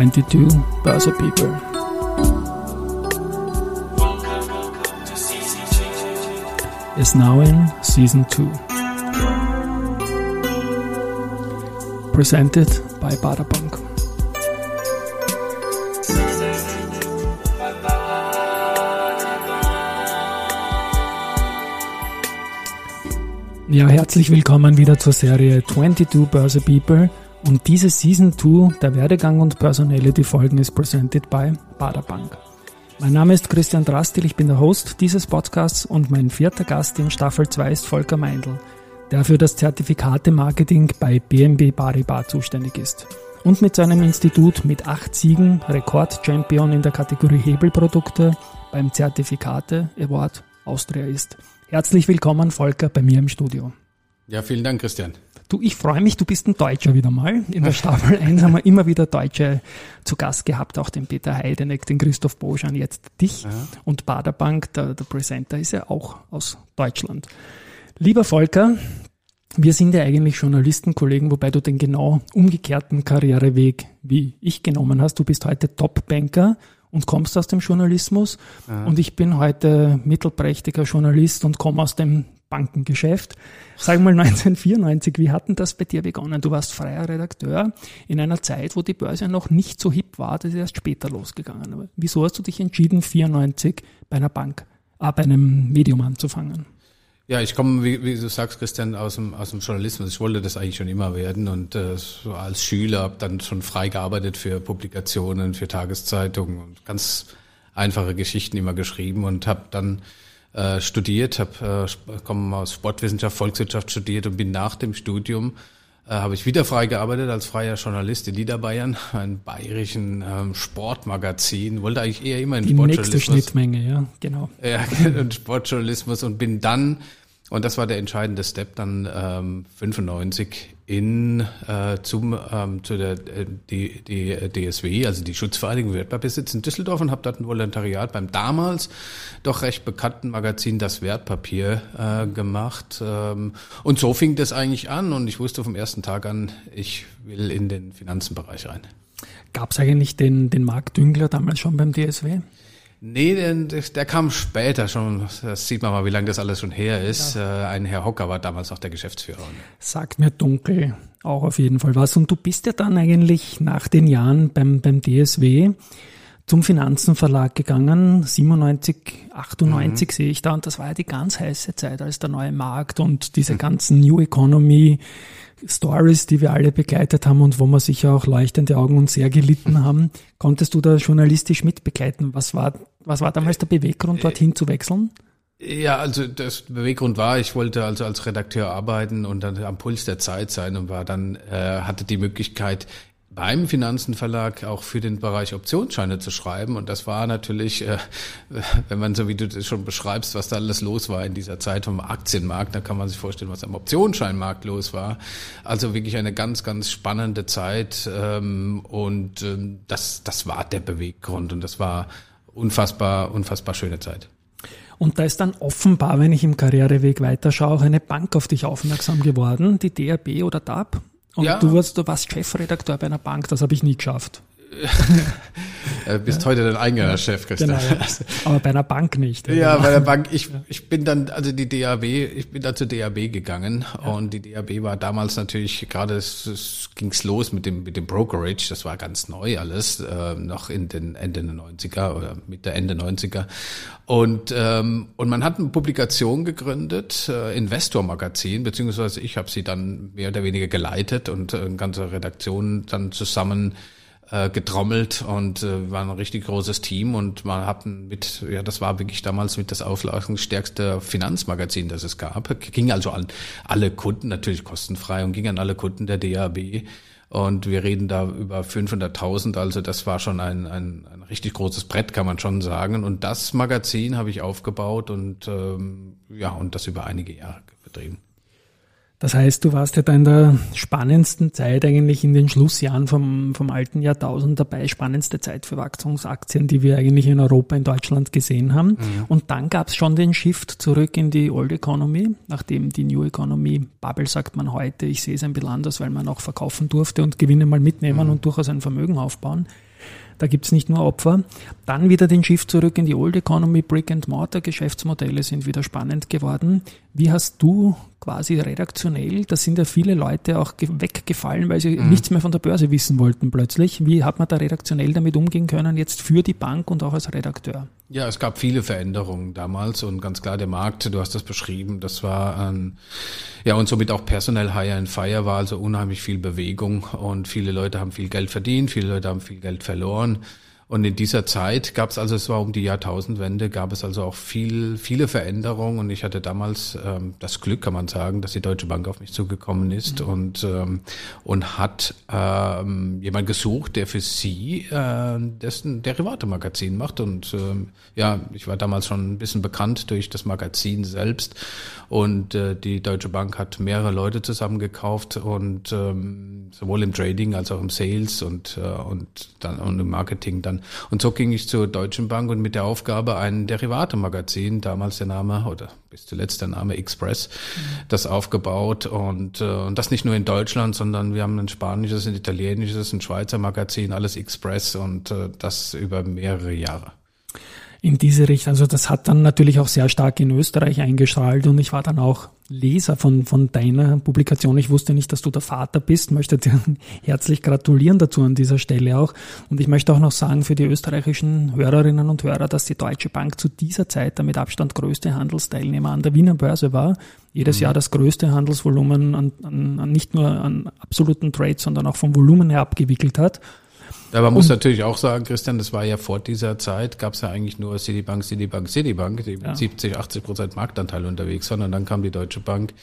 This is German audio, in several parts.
22 Börse People. Is now in season 2. Presented by Baderbank. Ja, herzlich willkommen wieder zur Serie 22 Börse People und diese Season 2 der Werdegang und Personality Folgen ist presented by Baderbank. Mein Name ist Christian Drastil, ich bin der Host dieses Podcasts und mein vierter Gast in Staffel 2 ist Volker Meindl, der für das Zertifikate-Marketing bei BNB Paribas zuständig ist und mit seinem Institut mit acht Siegen Rekordchampion in der Kategorie Hebelprodukte beim Zertifikate Award Austria ist. Herzlich willkommen, Volker, bei mir im Studio. Ja, vielen Dank, Christian. Du, ich freue mich, du bist ein Deutscher wieder mal. In der Staffel 1 haben wir immer wieder Deutsche zu Gast gehabt, auch den Peter Heideneck, den Christoph Boschan, jetzt dich. Ja. Und Baderbank, der, der Presenter, ist ja auch aus Deutschland. Lieber Volker, wir sind ja eigentlich Journalistenkollegen, wobei du den genau umgekehrten Karriereweg wie ich genommen hast. Du bist heute Top-Banker und kommst aus dem Journalismus. Ja. Und ich bin heute mittelprächtiger Journalist und komme aus dem Bankengeschäft. Sag mal 1994, wie hat denn das bei dir begonnen? Du warst freier Redakteur in einer Zeit, wo die Börse noch nicht so hip war, das ist erst später losgegangen. Aber wieso hast du dich entschieden, 94 bei einer Bank, äh, bei einem Medium anzufangen? Ja, ich komme, wie, wie, du sagst, Christian, aus dem, aus dem Journalismus. Ich wollte das eigentlich schon immer werden und äh, so als Schüler habe dann schon frei gearbeitet für Publikationen, für Tageszeitungen und ganz einfache Geschichten immer geschrieben und habe dann äh, studiert, habe äh, komme aus Sportwissenschaft, Volkswirtschaft studiert und bin nach dem Studium äh, habe ich wieder frei gearbeitet als freier Journalist in Niederbayern, einem bayerischen ähm, Sportmagazin. Wollte eigentlich eher immer in Die Sportjournalismus. Die nächste Schnittmenge, ja, genau. Ja, in Sportjournalismus und bin dann und das war der entscheidende Step dann ähm, 95 in äh, zum ähm, zu der äh, die, die DSW, also die Schutzvereinigung Wertpapierbesitz in Düsseldorf und habe dort ein Volontariat beim damals doch recht bekannten Magazin Das Wertpapier äh, gemacht. Ähm, und so fing das eigentlich an und ich wusste vom ersten Tag an, ich will in den Finanzenbereich rein. Gab es eigentlich den, den Marc Düngler damals schon beim DSW? Nee, der, der kam später schon. Das sieht man mal, wie lange das alles schon her ist. Ja. Äh, ein Herr Hocker war damals auch der Geschäftsführer. Sagt mir dunkel auch auf jeden Fall was. Und du bist ja dann eigentlich nach den Jahren beim, beim DSW zum Finanzenverlag gegangen. 97, 98 mhm. sehe ich da. Und das war ja die ganz heiße Zeit, als der neue Markt und diese mhm. ganzen New Economy Stories, die wir alle begleitet haben und wo wir sicher auch leuchtende Augen und sehr gelitten haben. Konntest du da journalistisch mitbegleiten? Was war, was war damals der Beweggrund, dorthin zu wechseln? Ja, also das Beweggrund war, ich wollte also als Redakteur arbeiten und dann am Puls der Zeit sein und war dann, äh, hatte die Möglichkeit, beim Finanzenverlag auch für den Bereich Optionsscheine zu schreiben. Und das war natürlich, äh, wenn man so wie du das schon beschreibst, was da alles los war in dieser Zeit vom Aktienmarkt, da kann man sich vorstellen, was am Optionsscheinmarkt los war. Also wirklich eine ganz, ganz spannende Zeit. Ähm, und ähm, das, das war der Beweggrund und das war unfassbar, unfassbar schöne Zeit. Und da ist dann offenbar, wenn ich im Karriereweg weiterschaue, auch eine Bank auf dich aufmerksam geworden, die DRB oder DAB. Und ja. du, warst, du warst Chefredakteur bei einer Bank, das habe ich nie geschafft. Du bist ja. heute dein eigener Chef, Christian. Genau, aber bei einer Bank nicht. Oder? Ja, bei der Bank. Ich, ich bin dann, also die DAB, ich bin dann zur DAB gegangen ja. und die DAB war damals natürlich gerade, es, es ging's los mit dem mit dem Brokerage. Das war ganz neu alles, äh, noch in den Ende der 90er oder Mitte Ende 90er. Und ähm, und man hat eine Publikation gegründet, äh, Investor Magazin, beziehungsweise ich habe sie dann mehr oder weniger geleitet und äh, ganze Redaktion dann zusammen äh, getrommelt und äh, war ein richtig großes Team und man hatten mit, ja, das war wirklich damals mit das auflaufungsstärkste Finanzmagazin, das es gab. Ging also an alle Kunden, natürlich kostenfrei und ging an alle Kunden der DAB. Und wir reden da über 500.000, also das war schon ein, ein, ein richtig großes Brett, kann man schon sagen. Und das Magazin habe ich aufgebaut und ähm, ja, und das über einige Jahre betrieben. Das heißt, du warst ja da in der spannendsten Zeit eigentlich in den Schlussjahren vom, vom alten Jahrtausend dabei, spannendste Zeit für Wachstumsaktien, die wir eigentlich in Europa, in Deutschland gesehen haben. Mhm. Und dann gab es schon den Shift zurück in die Old Economy, nachdem die New Economy Bubble sagt man heute, ich sehe es ein bisschen anders, weil man auch verkaufen durfte und Gewinne mal mitnehmen mhm. und durchaus ein Vermögen aufbauen. Da gibt's nicht nur Opfer. Dann wieder den Shift zurück in die Old Economy, Brick and Mortar, Geschäftsmodelle sind wieder spannend geworden. Wie hast du quasi redaktionell, da sind ja viele Leute auch weggefallen, weil sie mhm. nichts mehr von der Börse wissen wollten plötzlich. Wie hat man da redaktionell damit umgehen können, jetzt für die Bank und auch als Redakteur? Ja, es gab viele Veränderungen damals und ganz klar der Markt, du hast das beschrieben, das war ein, ja und somit auch personell Hire and Fire war also unheimlich viel Bewegung und viele Leute haben viel Geld verdient, viele Leute haben viel Geld verloren. Und in dieser Zeit gab es also, es war um die Jahrtausendwende, gab es also auch viel, viele Veränderungen. Und ich hatte damals ähm, das Glück, kann man sagen, dass die Deutsche Bank auf mich zugekommen ist mhm. und, ähm, und hat ähm, jemand gesucht, der für sie äh, dessen Derivate-Magazin macht. Und ähm, ja, ich war damals schon ein bisschen bekannt durch das Magazin selbst. Und äh, die Deutsche Bank hat mehrere Leute zusammengekauft und ähm, sowohl im Trading als auch im Sales und, äh, und dann und im Marketing dann und so ging ich zur Deutschen Bank und mit der Aufgabe, ein Derivate-Magazin, damals der Name oder bis zuletzt der Name Express, mhm. das aufgebaut und, äh, und das nicht nur in Deutschland, sondern wir haben ein spanisches, ein italienisches, ein Schweizer Magazin, alles Express und äh, das über mehrere Jahre in diese Richtung. Also das hat dann natürlich auch sehr stark in Österreich eingestrahlt und ich war dann auch Leser von, von deiner Publikation. Ich wusste nicht, dass du der Vater bist, möchte dir herzlich gratulieren dazu an dieser Stelle auch. Und ich möchte auch noch sagen für die österreichischen Hörerinnen und Hörer, dass die Deutsche Bank zu dieser Zeit der mit Abstand größte Handelsteilnehmer an der Wiener Börse war. Jedes mhm. Jahr das größte Handelsvolumen an, an, an nicht nur an absoluten Trades, sondern auch vom Volumen her abgewickelt hat. Ja, man muss natürlich auch sagen, Christian, das war ja vor dieser Zeit, gab es ja eigentlich nur Citibank, Citibank, Citibank, die ja. 70, 80 Prozent Marktanteil unterwegs waren. Und dann kam die Deutsche Bank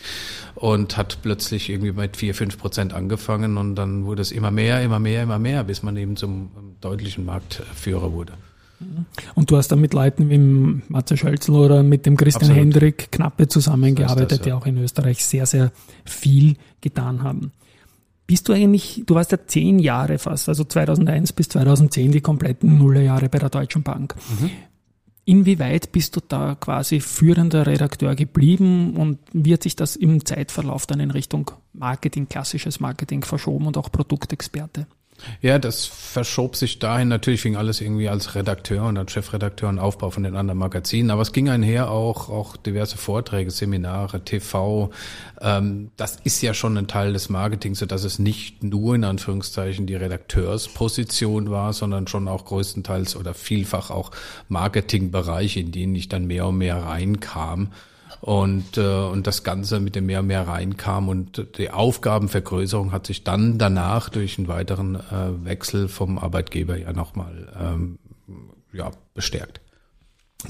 und hat plötzlich irgendwie mit 4, 5 Prozent angefangen und dann wurde es immer mehr, immer mehr, immer mehr, bis man eben zum deutlichen Marktführer wurde. Und du hast da mit Leuten wie Matze Schölzl oder mit dem Christian Absolut. Hendrik Knappe zusammengearbeitet, das, ja. die auch in Österreich sehr, sehr viel getan haben. Bist du eigentlich, du warst ja zehn Jahre fast, also 2001 bis 2010 die kompletten Nullerjahre bei der Deutschen Bank. Mhm. Inwieweit bist du da quasi führender Redakteur geblieben und wird sich das im Zeitverlauf dann in Richtung Marketing, klassisches Marketing verschoben und auch Produktexperte? Ja, das verschob sich dahin. Natürlich fing alles irgendwie als Redakteur und als Chefredakteur und Aufbau von den anderen Magazinen. Aber es ging einher auch, auch diverse Vorträge, Seminare, TV. Ähm, das ist ja schon ein Teil des Marketings, so dass es nicht nur in Anführungszeichen die Redakteursposition war, sondern schon auch größtenteils oder vielfach auch Marketingbereiche, in denen ich dann mehr und mehr reinkam und, äh, und das Ganze mit dem mehr und mehr reinkam und die Aufgabenvergrößerung hat sich dann danach durch einen weiteren äh, Wechsel vom Arbeitgeber ja nochmal ähm, ja, bestärkt.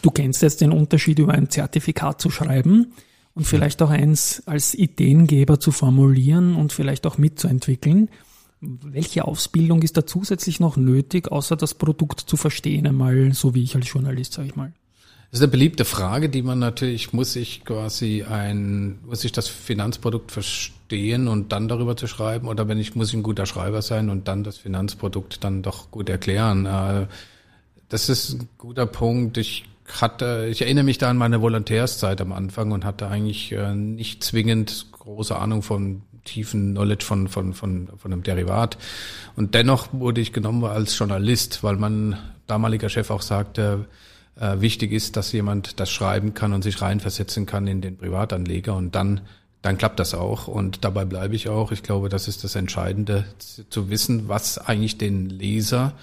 Du kennst jetzt den Unterschied über ein Zertifikat zu schreiben und vielleicht auch eins als Ideengeber zu formulieren und vielleicht auch mitzuentwickeln. Welche Ausbildung ist da zusätzlich noch nötig, außer das Produkt zu verstehen, einmal so wie ich als Journalist, sage ich mal? Das ist eine beliebte Frage, die man natürlich, muss ich quasi ein, muss ich das Finanzprodukt verstehen und dann darüber zu schreiben oder wenn ich, muss ich ein guter Schreiber sein und dann das Finanzprodukt dann doch gut erklären. Äh, das ist ein guter Punkt. Ich hatte, ich erinnere mich da an meine Volontärszeit am Anfang und hatte eigentlich äh, nicht zwingend große Ahnung von tiefen Knowledge von, von, von, von einem Derivat. Und dennoch wurde ich genommen als Journalist, weil mein damaliger Chef auch sagte, äh, wichtig ist, dass jemand das schreiben kann und sich reinversetzen kann in den Privatanleger und dann dann klappt das auch und dabei bleibe ich auch. Ich glaube, das ist das Entscheidende, zu wissen, was eigentlich den Leser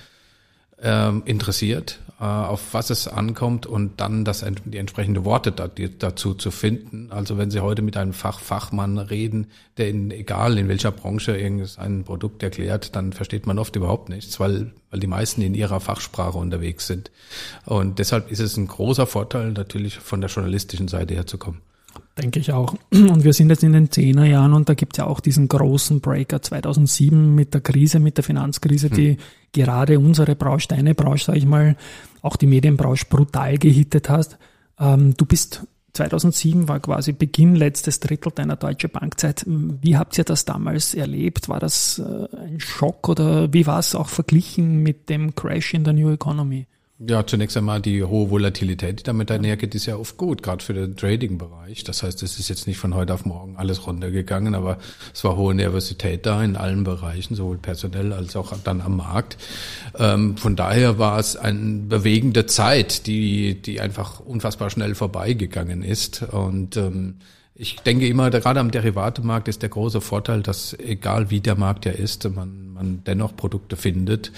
ähm, interessiert, äh, auf was es ankommt und dann das, die entsprechende Worte dazu zu finden. Also wenn Sie heute mit einem Fachfachmann reden, der in, egal in welcher Branche irgendein Produkt erklärt, dann versteht man oft überhaupt nichts, weil, weil die meisten in ihrer Fachsprache unterwegs sind. Und deshalb ist es ein großer Vorteil, natürlich von der journalistischen Seite her zu kommen. Denke ich auch. Und wir sind jetzt in den Zehnerjahren und da gibt es ja auch diesen großen Breaker 2007 mit der Krise, mit der Finanzkrise, die hm. Gerade unsere Branche, deine Branche, sage ich mal, auch die Medienbranche brutal gehittet hast. Ähm, du bist 2007 war quasi Beginn letztes Drittel deiner Deutsche Bankzeit. Wie habt ihr das damals erlebt? War das äh, ein Schock oder wie war es auch verglichen mit dem Crash in der New Economy? Ja, zunächst einmal die hohe Volatilität, die damit einhergeht, ist ja oft gut, gerade für den Trading-Bereich. Das heißt, es ist jetzt nicht von heute auf morgen alles runtergegangen, aber es war hohe Nervosität da in allen Bereichen, sowohl personell als auch dann am Markt. Ähm, von daher war es eine bewegende Zeit, die, die einfach unfassbar schnell vorbeigegangen ist. Und ähm, ich denke immer, gerade am Derivatemarkt ist der große Vorteil, dass egal wie der Markt ja ist, man, man dennoch Produkte findet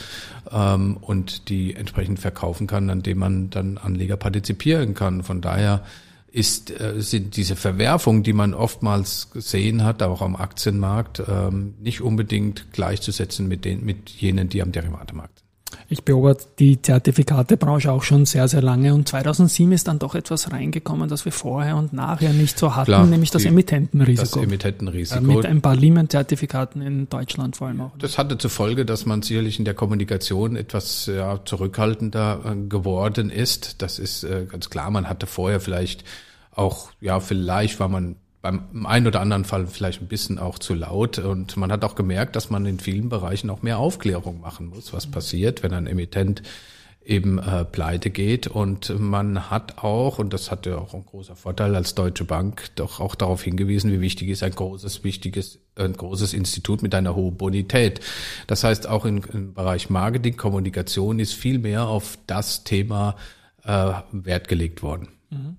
ähm, und die entsprechend verkaufen kann, an dem man dann Anleger partizipieren kann. Von daher ist, äh, sind diese Verwerfungen, die man oftmals gesehen hat, auch am Aktienmarkt, ähm, nicht unbedingt gleichzusetzen mit, den, mit jenen, die am Derivatemarkt sind. Ich beobachte die Zertifikatebranche auch schon sehr, sehr lange und 2007 ist dann doch etwas reingekommen, das wir vorher und nachher nicht so hatten, Klar, nämlich das die, Emittentenrisiko. Das Emittentenrisiko. Äh, mit ein paar Lehman-Zertifikaten in Deutschland vor allem auch. Das hatte zur Folge, dass man sicherlich in der Kommunikation etwas ja, zurückhaltender äh, geworden ist. Das ist äh, ganz klar. Man hatte vorher vielleicht auch, ja, vielleicht war man beim einen oder anderen Fall vielleicht ein bisschen auch zu laut. Und man hat auch gemerkt, dass man in vielen Bereichen auch mehr Aufklärung machen muss, was passiert, wenn ein Emittent eben äh, pleite geht. Und man hat auch, und das hatte auch ein großer Vorteil als Deutsche Bank, doch auch darauf hingewiesen, wie wichtig ist ein großes, wichtiges, ein großes Institut mit einer hohen Bonität. Das heißt, auch im, im Bereich Marketing, Kommunikation ist viel mehr auf das Thema äh, Wert gelegt worden. Mhm.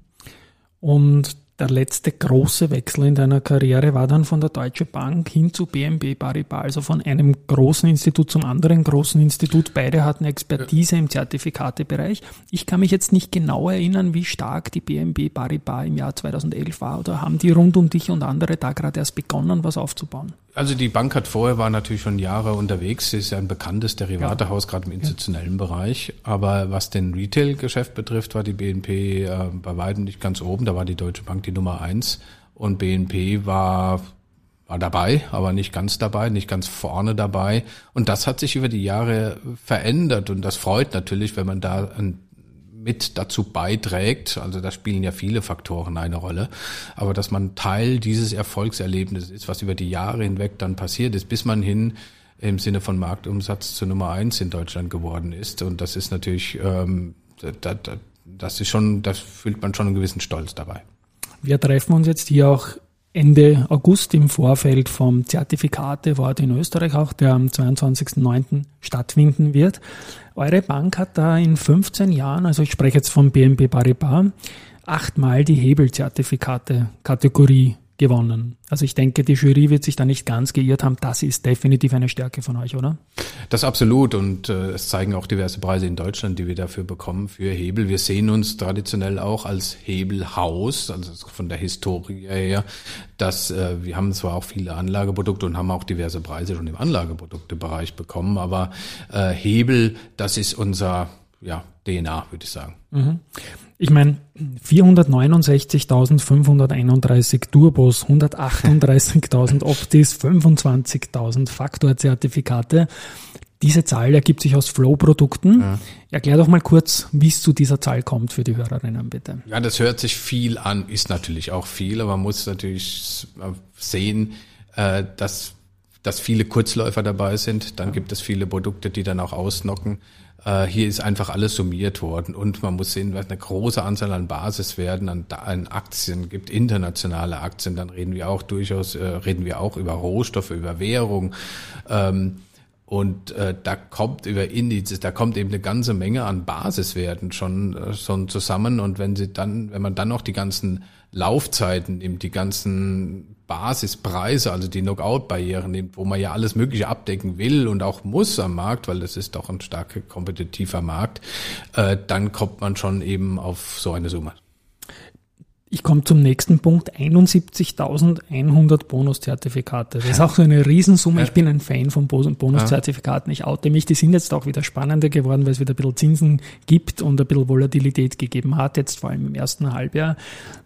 Und der letzte große Wechsel in deiner Karriere war dann von der Deutsche Bank hin zu BNB Paribas, also von einem großen Institut zum anderen großen Institut. Beide hatten Expertise im Zertifikatebereich. Ich kann mich jetzt nicht genau erinnern, wie stark die BNB Paribas im Jahr 2011 war oder haben die rund um dich und andere da gerade erst begonnen, was aufzubauen? Also die Bank hat vorher war natürlich schon Jahre unterwegs, Sie ist ja ein bekanntes Derivatehaus, ja. gerade im institutionellen ja. Bereich. Aber was den Retail-Geschäft betrifft, war die BNP äh, bei weitem nicht ganz oben. Da war die Deutsche Bank die Nummer eins und BNP war war dabei, aber nicht ganz dabei, nicht ganz vorne dabei. Und das hat sich über die Jahre verändert und das freut natürlich, wenn man da ein mit dazu beiträgt, also da spielen ja viele Faktoren eine Rolle, aber dass man Teil dieses Erfolgserlebnisses ist, was über die Jahre hinweg dann passiert ist, bis man hin im Sinne von Marktumsatz zur Nummer eins in Deutschland geworden ist. Und das ist natürlich, ähm, das, das ist schon, das fühlt man schon einen gewissen Stolz dabei. Wir treffen uns jetzt hier auch Ende August im Vorfeld vom Zertifikatewort in Österreich auch, der am 22.09. stattfinden wird. Eure Bank hat da in 15 Jahren, also ich spreche jetzt von BNP Paribas, achtmal die Hebelzertifikate-Kategorie gewonnen. Also ich denke, die Jury wird sich da nicht ganz geirrt haben. Das ist definitiv eine Stärke von euch, oder? Das absolut. Und äh, es zeigen auch diverse Preise in Deutschland, die wir dafür bekommen, für Hebel. Wir sehen uns traditionell auch als Hebelhaus, also von der Historie her, dass äh, wir haben zwar auch viele Anlageprodukte und haben auch diverse Preise schon im Anlageproduktebereich bekommen, aber äh, Hebel, das ist unser ja, DNA, würde ich sagen. Mhm. Ich meine, 469.531 Turbos, 138.000 Optis, 25.000 Faktorzertifikate. Diese Zahl ergibt sich aus Flow-Produkten. Ja. Erklär doch mal kurz, wie es zu dieser Zahl kommt für die Hörerinnen, bitte. Ja, das hört sich viel an, ist natürlich auch viel, aber man muss natürlich sehen, äh, dass, dass viele Kurzläufer dabei sind. Dann gibt es viele Produkte, die dann auch ausnocken. Äh, hier ist einfach alles summiert worden und man muss sehen, was eine große Anzahl an Basiswerten, an, an Aktien gibt, internationale Aktien, dann reden wir auch durchaus, äh, reden wir auch über Rohstoffe, über Währung. Ähm, und äh, da kommt über Indizes, da kommt eben eine ganze Menge an Basiswerten schon, äh, schon zusammen. Und wenn sie dann, wenn man dann noch die ganzen Laufzeiten nimmt, die ganzen Basispreise, also die Knockout-Barrieren nimmt, wo man ja alles Mögliche abdecken will und auch muss am Markt, weil das ist doch ein stark kompetitiver Markt, äh, dann kommt man schon eben auf so eine Summe. Ich komme zum nächsten Punkt. 71.100 Bonuszertifikate. Das ist auch so eine Riesensumme. Ich bin ein Fan von Bonuszertifikaten. Ich oute mich. Die sind jetzt auch wieder spannender geworden, weil es wieder ein bisschen Zinsen gibt und ein bisschen Volatilität gegeben hat, jetzt vor allem im ersten Halbjahr.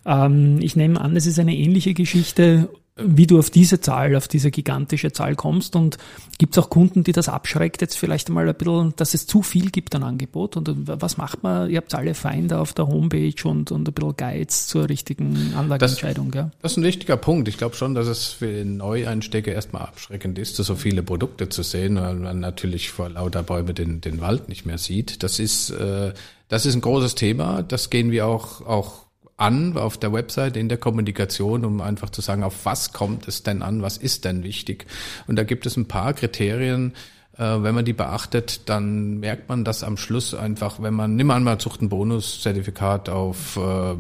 Ähm, ich nehme an, es ist eine ähnliche Geschichte wie du auf diese Zahl, auf diese gigantische Zahl kommst und gibt es auch Kunden, die das abschreckt, jetzt vielleicht mal ein bisschen, dass es zu viel gibt an Angebot und was macht man? Ihr habt alle Feinde auf der Homepage und, und ein bisschen Guides zur richtigen Anlageentscheidung, das, ja? Das ist ein wichtiger Punkt. Ich glaube schon, dass es für Neueinsteiger erstmal abschreckend ist, so viele Produkte zu sehen, weil man natürlich vor lauter Bäume den, den Wald nicht mehr sieht. Das ist, äh, das ist ein großes Thema. Das gehen wir auch, auch an auf der Website in der Kommunikation, um einfach zu sagen, auf was kommt es denn an, was ist denn wichtig. Und da gibt es ein paar Kriterien, äh, wenn man die beachtet, dann merkt man, dass am Schluss einfach, wenn man, nimm an, man sucht ein Bonuszertifikat auf äh,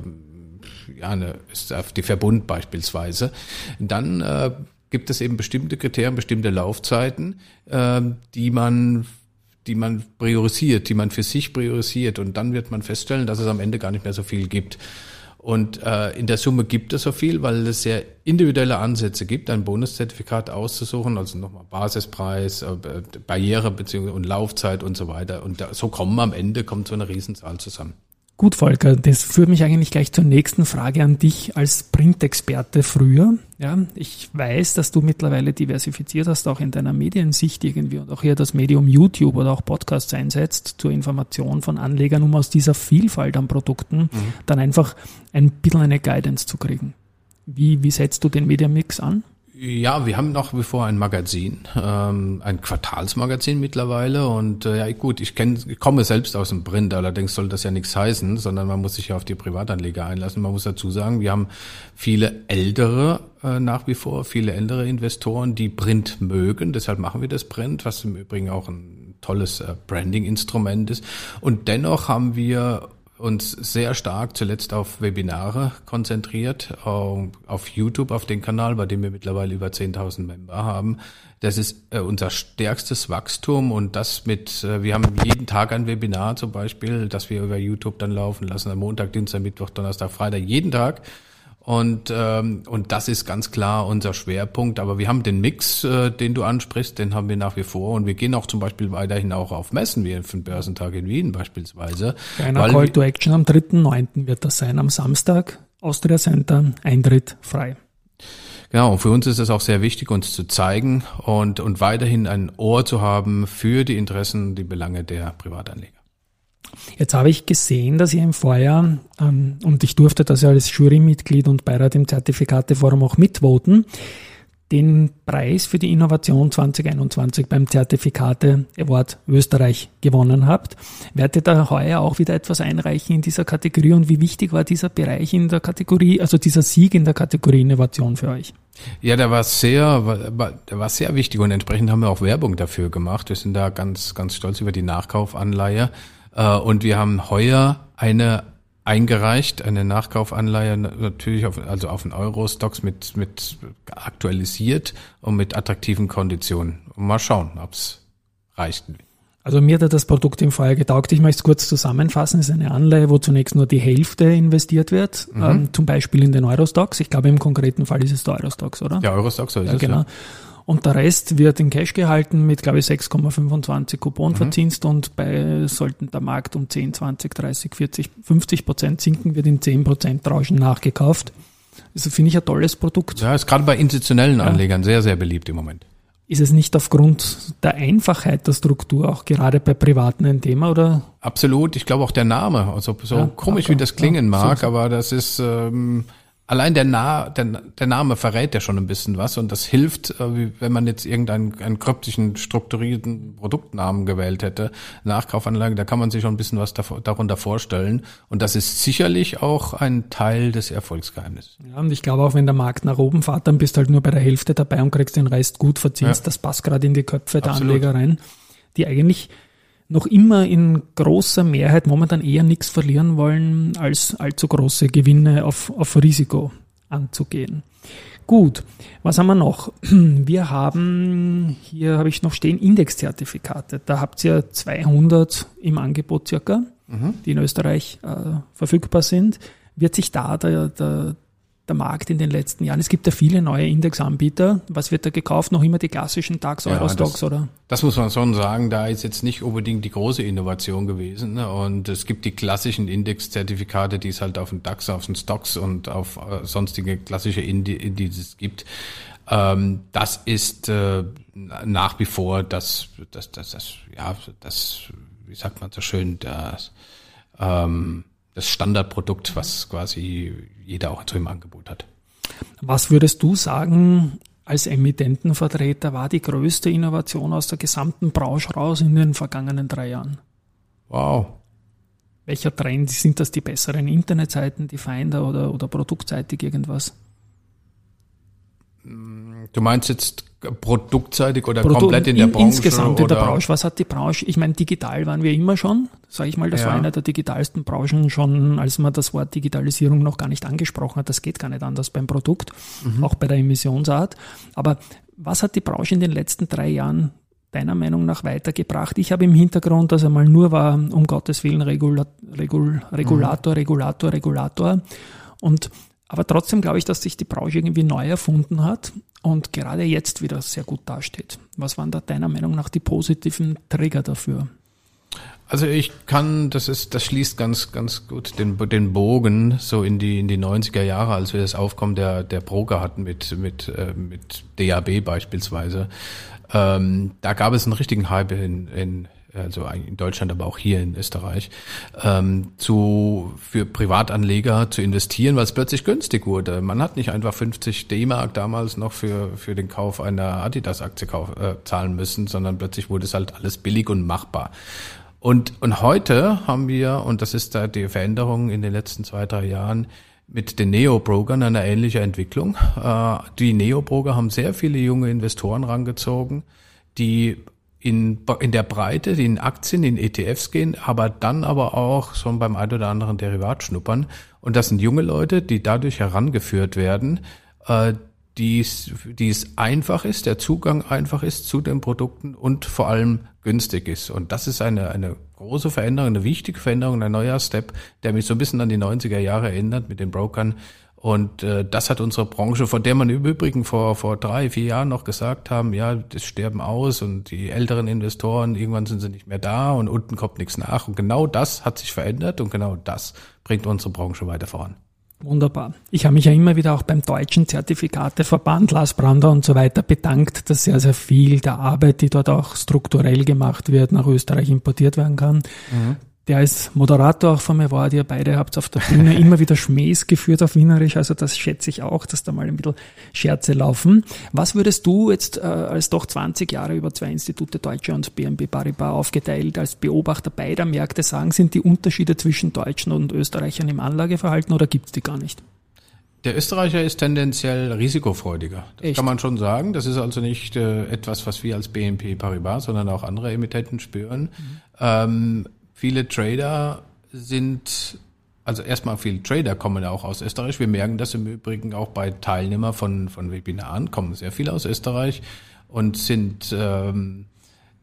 ja, eine, auf die Verbund beispielsweise, dann äh, gibt es eben bestimmte Kriterien, bestimmte Laufzeiten, äh, die man die man priorisiert, die man für sich priorisiert und dann wird man feststellen, dass es am Ende gar nicht mehr so viel gibt. Und äh, in der Summe gibt es so viel, weil es sehr individuelle Ansätze gibt, ein Bonuszertifikat auszusuchen, also nochmal Basispreis, äh, Barriere beziehungsweise und Laufzeit und so weiter. Und da, so kommen am Ende kommt so eine Riesenzahl zusammen. Gut, Volker, das führt mich eigentlich gleich zur nächsten Frage an dich als Printexperte früher. Ja, ich weiß, dass du mittlerweile diversifiziert hast, auch in deiner Mediensicht irgendwie und auch hier das Medium YouTube oder auch Podcasts einsetzt zur Information von Anlegern, um aus dieser Vielfalt an Produkten mhm. dann einfach ein bisschen eine Guidance zu kriegen. Wie, wie setzt du den Mediamix an? Ja, wir haben nach wie vor ein Magazin, ähm, ein Quartalsmagazin mittlerweile und äh, ja gut, ich, kenn, ich komme selbst aus dem Print, allerdings soll das ja nichts heißen, sondern man muss sich ja auf die Privatanleger einlassen. Man muss dazu sagen, wir haben viele ältere äh, nach wie vor, viele ältere Investoren, die Print mögen, deshalb machen wir das Print, was im Übrigen auch ein tolles äh, Branding-Instrument ist. Und dennoch haben wir uns sehr stark zuletzt auf Webinare konzentriert, auf YouTube, auf den Kanal, bei dem wir mittlerweile über 10.000 Member haben. Das ist äh, unser stärkstes Wachstum und das mit, äh, wir haben jeden Tag ein Webinar zum Beispiel, das wir über YouTube dann laufen lassen, am Montag, Dienstag, Mittwoch, Donnerstag, Freitag, jeden Tag und, ähm, und das ist ganz klar unser Schwerpunkt. Aber wir haben den Mix, äh, den du ansprichst, den haben wir nach wie vor. Und wir gehen auch zum Beispiel weiterhin auch auf Messen, wie für den Börsentag in Wien beispielsweise. Einer Call to Action am 3.9. wird das sein, am Samstag. Austria Center, Eintritt frei. Genau, und für uns ist es auch sehr wichtig, uns zu zeigen und, und weiterhin ein Ohr zu haben für die Interessen, die Belange der Privatanleger. Jetzt habe ich gesehen, dass ihr im Vorjahr, ähm, und ich durfte das ja als Jurymitglied und Beirat im Zertifikateforum auch mitvoten, den Preis für die Innovation 2021 beim Zertifikate Award Österreich gewonnen habt. Werdet ihr da heuer auch wieder etwas einreichen in dieser Kategorie und wie wichtig war dieser Bereich in der Kategorie, also dieser Sieg in der Kategorie Innovation für euch? Ja, der war sehr, der war sehr wichtig und entsprechend haben wir auch Werbung dafür gemacht. Wir sind da ganz, ganz stolz über die Nachkaufanleihe und wir haben heuer eine eingereicht, eine Nachkaufanleihe natürlich auf, also auf den Euro-Stocks mit, mit aktualisiert und mit attraktiven Konditionen. Mal schauen, ob's reicht. Also mir hat das Produkt im Fall getaugt. Ich möchte es kurz zusammenfassen. Es ist eine Anleihe, wo zunächst nur die Hälfte investiert wird, mhm. ähm, zum Beispiel in den Eurostocks. Ich glaube, im konkreten Fall ist es der Eurostocks, oder? Ja, Eurostocks, so ist ja, es. Genau. Ja. Und der Rest wird in Cash gehalten mit, glaube ich, 6,25 Coupon mhm. und bei, sollten der Markt um 10, 20, 30, 40, 50 Prozent sinken, wird in 10 Prozent Rauschen nachgekauft. Also finde ich ein tolles Produkt. Ja, ist gerade bei institutionellen ja. Anlegern sehr, sehr beliebt im Moment. Ist es nicht aufgrund der Einfachheit der Struktur auch gerade bei Privaten ein Thema oder? Absolut. Ich glaube auch der Name, also so ja, komisch okay. wie das klingen mag, so. aber das ist ähm, allein der, Na, der, der Name verrät ja schon ein bisschen was und das hilft, äh, wenn man jetzt irgendeinen einen kryptischen, strukturierten Produktnamen gewählt hätte, Nachkaufanlage, da kann man sich schon ein bisschen was darunter vorstellen und das ist sicherlich auch ein Teil des Erfolgsgeheimnisses. Ja, und ich glaube auch, wenn der Markt nach oben fährt, dann bist du halt nur bei der Hälfte dabei und kriegst den Rest gut verzinst. Ja. Das passt gerade in die Köpfe der Absolut. Anleger rein, die eigentlich noch immer in großer Mehrheit momentan eher nichts verlieren wollen, als allzu große Gewinne auf, auf Risiko anzugehen. Gut, was haben wir noch? Wir haben, hier habe ich noch stehen, Indexzertifikate. Da habt ihr 200 im Angebot circa, mhm. die in Österreich äh, verfügbar sind. Wird sich da der, der, der Markt in den letzten Jahren? Es gibt ja viele neue Indexanbieter. Was wird da gekauft? Noch immer die klassischen DAX, ja, Eurostocks, das, oder? Das muss man schon sagen. Da ist jetzt nicht unbedingt die große Innovation gewesen. Ne? Und es gibt die klassischen Indexzertifikate, die es halt auf den DAX, auf den Stocks und auf äh, sonstige klassische Indizes gibt. Ähm, das ist äh, nach wie vor das, das, das, das, ja, das, wie sagt man so schön, das, ähm, das Standardprodukt, was quasi jeder auch so im Angebot hat. Was würdest du sagen, als Emittentenvertreter war die größte Innovation aus der gesamten Branche raus in den vergangenen drei Jahren? Wow. Welcher Trend? Sind das die besseren Internetseiten, die Finder oder, oder produktseitig irgendwas? Du meinst jetzt produktseitig oder Produ komplett in der Branche? Insgesamt in der Branche. Was hat die Branche? Ich meine, digital waren wir immer schon, sage ich mal, das ja. war eine der digitalsten Branchen schon, als man das Wort Digitalisierung noch gar nicht angesprochen hat. Das geht gar nicht anders beim Produkt, mhm. auch bei der Emissionsart. Aber was hat die Branche in den letzten drei Jahren deiner Meinung nach weitergebracht? Ich habe im Hintergrund, dass er mal nur war, um Gottes Willen, Regula Regul Regulator, mhm. Regulator, Regulator. Und aber trotzdem glaube ich, dass sich die Branche irgendwie neu erfunden hat und gerade jetzt wieder sehr gut dasteht. Was waren da deiner Meinung nach die positiven Trigger dafür? Also ich kann, das ist, das schließt ganz, ganz gut den, den Bogen so in die, in die 90er Jahre, als wir das Aufkommen der, der Broker hatten mit, mit, äh, mit DAB beispielsweise. Ähm, da gab es einen richtigen Hype in, in also in Deutschland, aber auch hier in Österreich, ähm, zu, für Privatanleger zu investieren, weil es plötzlich günstig wurde. Man hat nicht einfach 50 D-Mark damals noch für, für den Kauf einer Adidas-Aktie äh, zahlen müssen, sondern plötzlich wurde es halt alles billig und machbar. Und, und heute haben wir, und das ist da die Veränderung in den letzten zwei, drei Jahren, mit den Neo-Brokern eine ähnliche Entwicklung. Äh, die Neo-Broker haben sehr viele junge Investoren rangezogen, die in, in der Breite, in Aktien, in ETFs gehen, aber dann aber auch schon beim ein oder anderen Derivat schnuppern. Und das sind junge Leute, die dadurch herangeführt werden, äh, die es einfach ist, der Zugang einfach ist zu den Produkten und vor allem günstig ist. Und das ist eine, eine große Veränderung, eine wichtige Veränderung, ein neuer Step, der mich so ein bisschen an die 90er Jahre erinnert mit den Brokern, und äh, das hat unsere Branche, von der man im Übrigen vor, vor drei, vier Jahren noch gesagt haben, ja, das sterben aus und die älteren Investoren, irgendwann sind sie nicht mehr da und unten kommt nichts nach. Und genau das hat sich verändert und genau das bringt unsere Branche weiter voran. Wunderbar. Ich habe mich ja immer wieder auch beim deutschen Zertifikateverband, Lars Brander und so weiter bedankt, dass sehr, sehr viel der Arbeit, die dort auch strukturell gemacht wird, nach Österreich importiert werden kann. Mhm der als Moderator auch von mir war, ihr beide habt auf der Bühne immer wieder Schmähs geführt auf Wienerisch, also das schätze ich auch, dass da mal ein bisschen Scherze laufen. Was würdest du jetzt äh, als doch 20 Jahre über zwei Institute Deutsche und BNB Paribas aufgeteilt als Beobachter beider Märkte sagen, sind die Unterschiede zwischen Deutschen und Österreichern im Anlageverhalten oder gibt es die gar nicht? Der Österreicher ist tendenziell risikofreudiger. Das Echt? kann man schon sagen. Das ist also nicht äh, etwas, was wir als BNP Paribas, sondern auch andere Emittenten spüren. Mhm. Ähm, Viele Trader sind, also erstmal viele Trader kommen auch aus Österreich. Wir merken das im Übrigen auch bei Teilnehmern von, von Webinaren, kommen sehr viele aus Österreich und sind, ähm,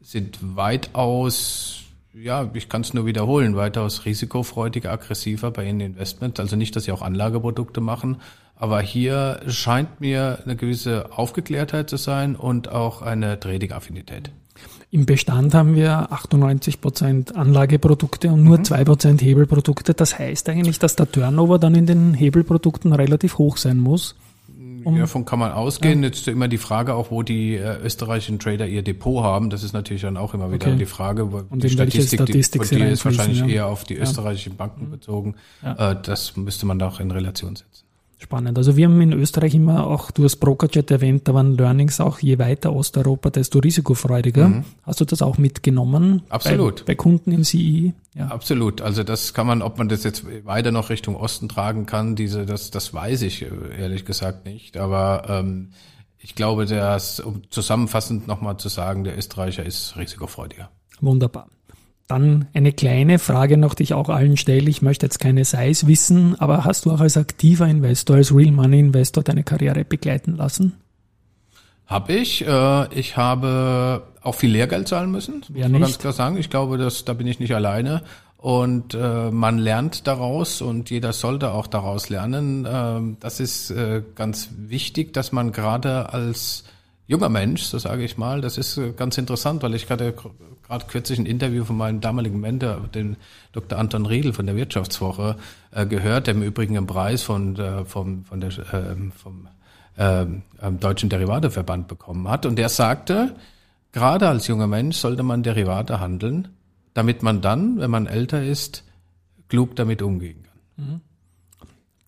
sind weitaus, ja, ich kann es nur wiederholen, weitaus risikofreudiger, aggressiver bei ihren Investments. Also nicht, dass sie auch Anlageprodukte machen, aber hier scheint mir eine gewisse Aufgeklärtheit zu sein und auch eine Trading-Affinität. Im Bestand haben wir 98 Prozent Anlageprodukte und nur mhm. zwei mhm. Prozent Hebelprodukte. Das heißt eigentlich, dass der Turnover dann in den Hebelprodukten relativ hoch sein muss. Um, Davon kann man ausgehen. Ja. Jetzt ist immer die Frage auch, wo die äh, österreichischen Trader ihr Depot haben. Das ist natürlich dann auch immer wieder okay. die Frage. Wo und die Statistik, Statistik die, die ist wahrscheinlich ja. eher auf die österreichischen Banken mhm. bezogen. Ja. Äh, das müsste man da auch in Relation setzen. Spannend. Also wir haben in Österreich immer auch, du hast Brokerjet erwähnt, da waren Learnings auch, je weiter Osteuropa, desto risikofreudiger. Mhm. Hast du das auch mitgenommen? Absolut. Bei, bei Kunden im CI? E? Ja. Absolut. Also das kann man, ob man das jetzt weiter noch Richtung Osten tragen kann, diese, das, das weiß ich ehrlich gesagt nicht. Aber ähm, ich glaube, dass, um zusammenfassend nochmal zu sagen, der Österreicher ist risikofreudiger. Wunderbar. Dann eine kleine Frage noch, die ich auch allen stelle. Ich möchte jetzt keine Size wissen, aber hast du auch als aktiver Investor, als Real Money Investor deine Karriere begleiten lassen? Hab ich. Äh, ich habe auch viel Lehrgeld zahlen müssen, muss man ganz klar sagen. Ich glaube, dass, da bin ich nicht alleine. und äh, man lernt daraus und jeder sollte auch daraus lernen. Äh, das ist äh, ganz wichtig, dass man gerade als junger Mensch, so sage ich mal, das ist äh, ganz interessant, weil ich gerade gerade kürzlich ein Interview von meinem damaligen Mentor, den Dr. Anton Riedel von der Wirtschaftswoche, äh, gehört, der im Übrigen einen Preis von, vom, von der, äh, vom äh, Deutschen Derivateverband bekommen hat. Und der sagte, gerade als junger Mensch sollte man Derivate handeln, damit man dann, wenn man älter ist, klug damit umgehen kann. Mhm.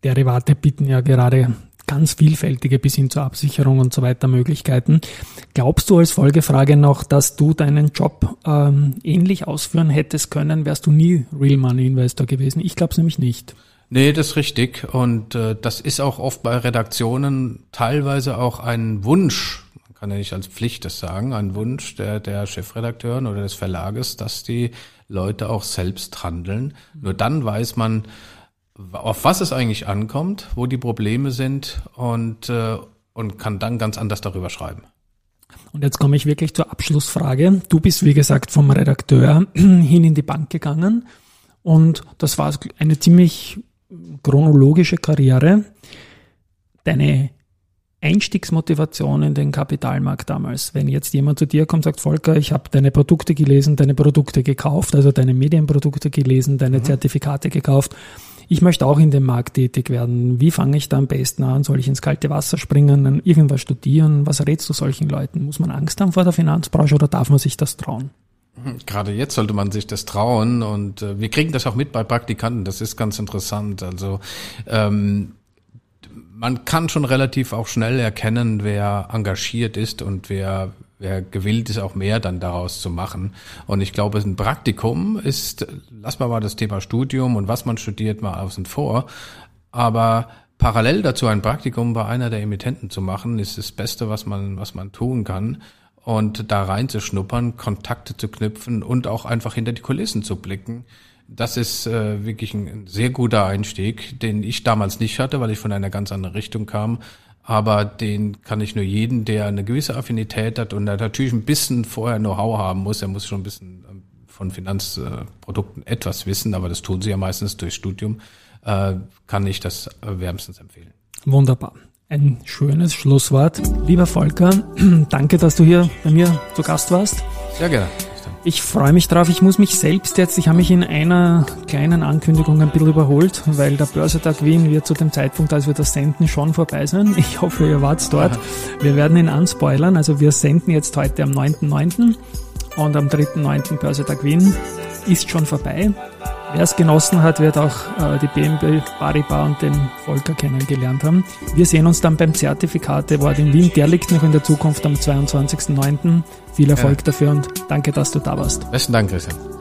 Derivate bieten ja gerade ganz vielfältige bis hin zur Absicherung und so weiter Möglichkeiten. Glaubst du als Folgefrage noch, dass du deinen Job ähm, ähnlich ausführen hättest können, wärst du nie Real Money Investor gewesen? Ich glaube es nämlich nicht. Nee, das ist richtig. Und äh, das ist auch oft bei Redaktionen teilweise auch ein Wunsch kann ja nicht als Pflicht das sagen, ein Wunsch der, der Chefredakteurin oder des Verlages, dass die Leute auch selbst handeln. Nur dann weiß man, auf was es eigentlich ankommt, wo die Probleme sind und, äh, und kann dann ganz anders darüber schreiben. Und jetzt komme ich wirklich zur Abschlussfrage. Du bist, wie gesagt, vom Redakteur hin in die Bank gegangen und das war eine ziemlich chronologische Karriere. Deine Einstiegsmotivation in den Kapitalmarkt damals? Wenn jetzt jemand zu dir kommt, sagt, Volker, ich habe deine Produkte gelesen, deine Produkte gekauft, also deine Medienprodukte gelesen, deine mhm. Zertifikate gekauft. Ich möchte auch in dem Markt tätig werden. Wie fange ich da am besten an? Soll ich ins kalte Wasser springen, irgendwas studieren? Was rätst du solchen Leuten? Muss man Angst haben vor der Finanzbranche oder darf man sich das trauen? Mhm. Gerade jetzt sollte man sich das trauen und äh, wir kriegen das auch mit bei Praktikanten. Das ist ganz interessant. Also ähm, man kann schon relativ auch schnell erkennen, wer engagiert ist und wer, wer gewillt ist, auch mehr dann daraus zu machen. Und ich glaube, ein Praktikum ist, lass mal mal das Thema Studium und was man studiert mal außen vor, aber parallel dazu ein Praktikum bei einer der Emittenten zu machen, ist das Beste, was man, was man tun kann. Und da reinzuschnuppern, Kontakte zu knüpfen und auch einfach hinter die Kulissen zu blicken das ist äh, wirklich ein sehr guter Einstieg, den ich damals nicht hatte, weil ich von einer ganz anderen Richtung kam. Aber den kann ich nur jeden, der eine gewisse Affinität hat und der natürlich ein bisschen vorher Know-how haben muss. Er muss schon ein bisschen ähm, von Finanzprodukten etwas wissen, aber das tun sie ja meistens durch Studium. Äh, kann ich das wärmstens empfehlen. Wunderbar. Ein schönes Schlusswort. Lieber Volker, danke, dass du hier bei mir zu Gast warst. Sehr gerne. Ich freue mich drauf. Ich muss mich selbst jetzt, ich habe mich in einer kleinen Ankündigung ein bisschen überholt, weil der Börsetag Wien wird zu dem Zeitpunkt, als wir das senden, schon vorbei sein. Ich hoffe, ihr wart dort. Wir werden ihn anspoilern. Also wir senden jetzt heute am 9.9. und am 3.9. Börsetag Wien ist schon vorbei. Wer es genossen hat, wird auch äh, die BMW Paribas und den Volker kennengelernt haben. Wir sehen uns dann beim Zertifikat Award in Wien. Der liegt noch in der Zukunft am 22.09. Viel Erfolg ja. dafür und danke, dass du da warst. Besten Dank, Christian.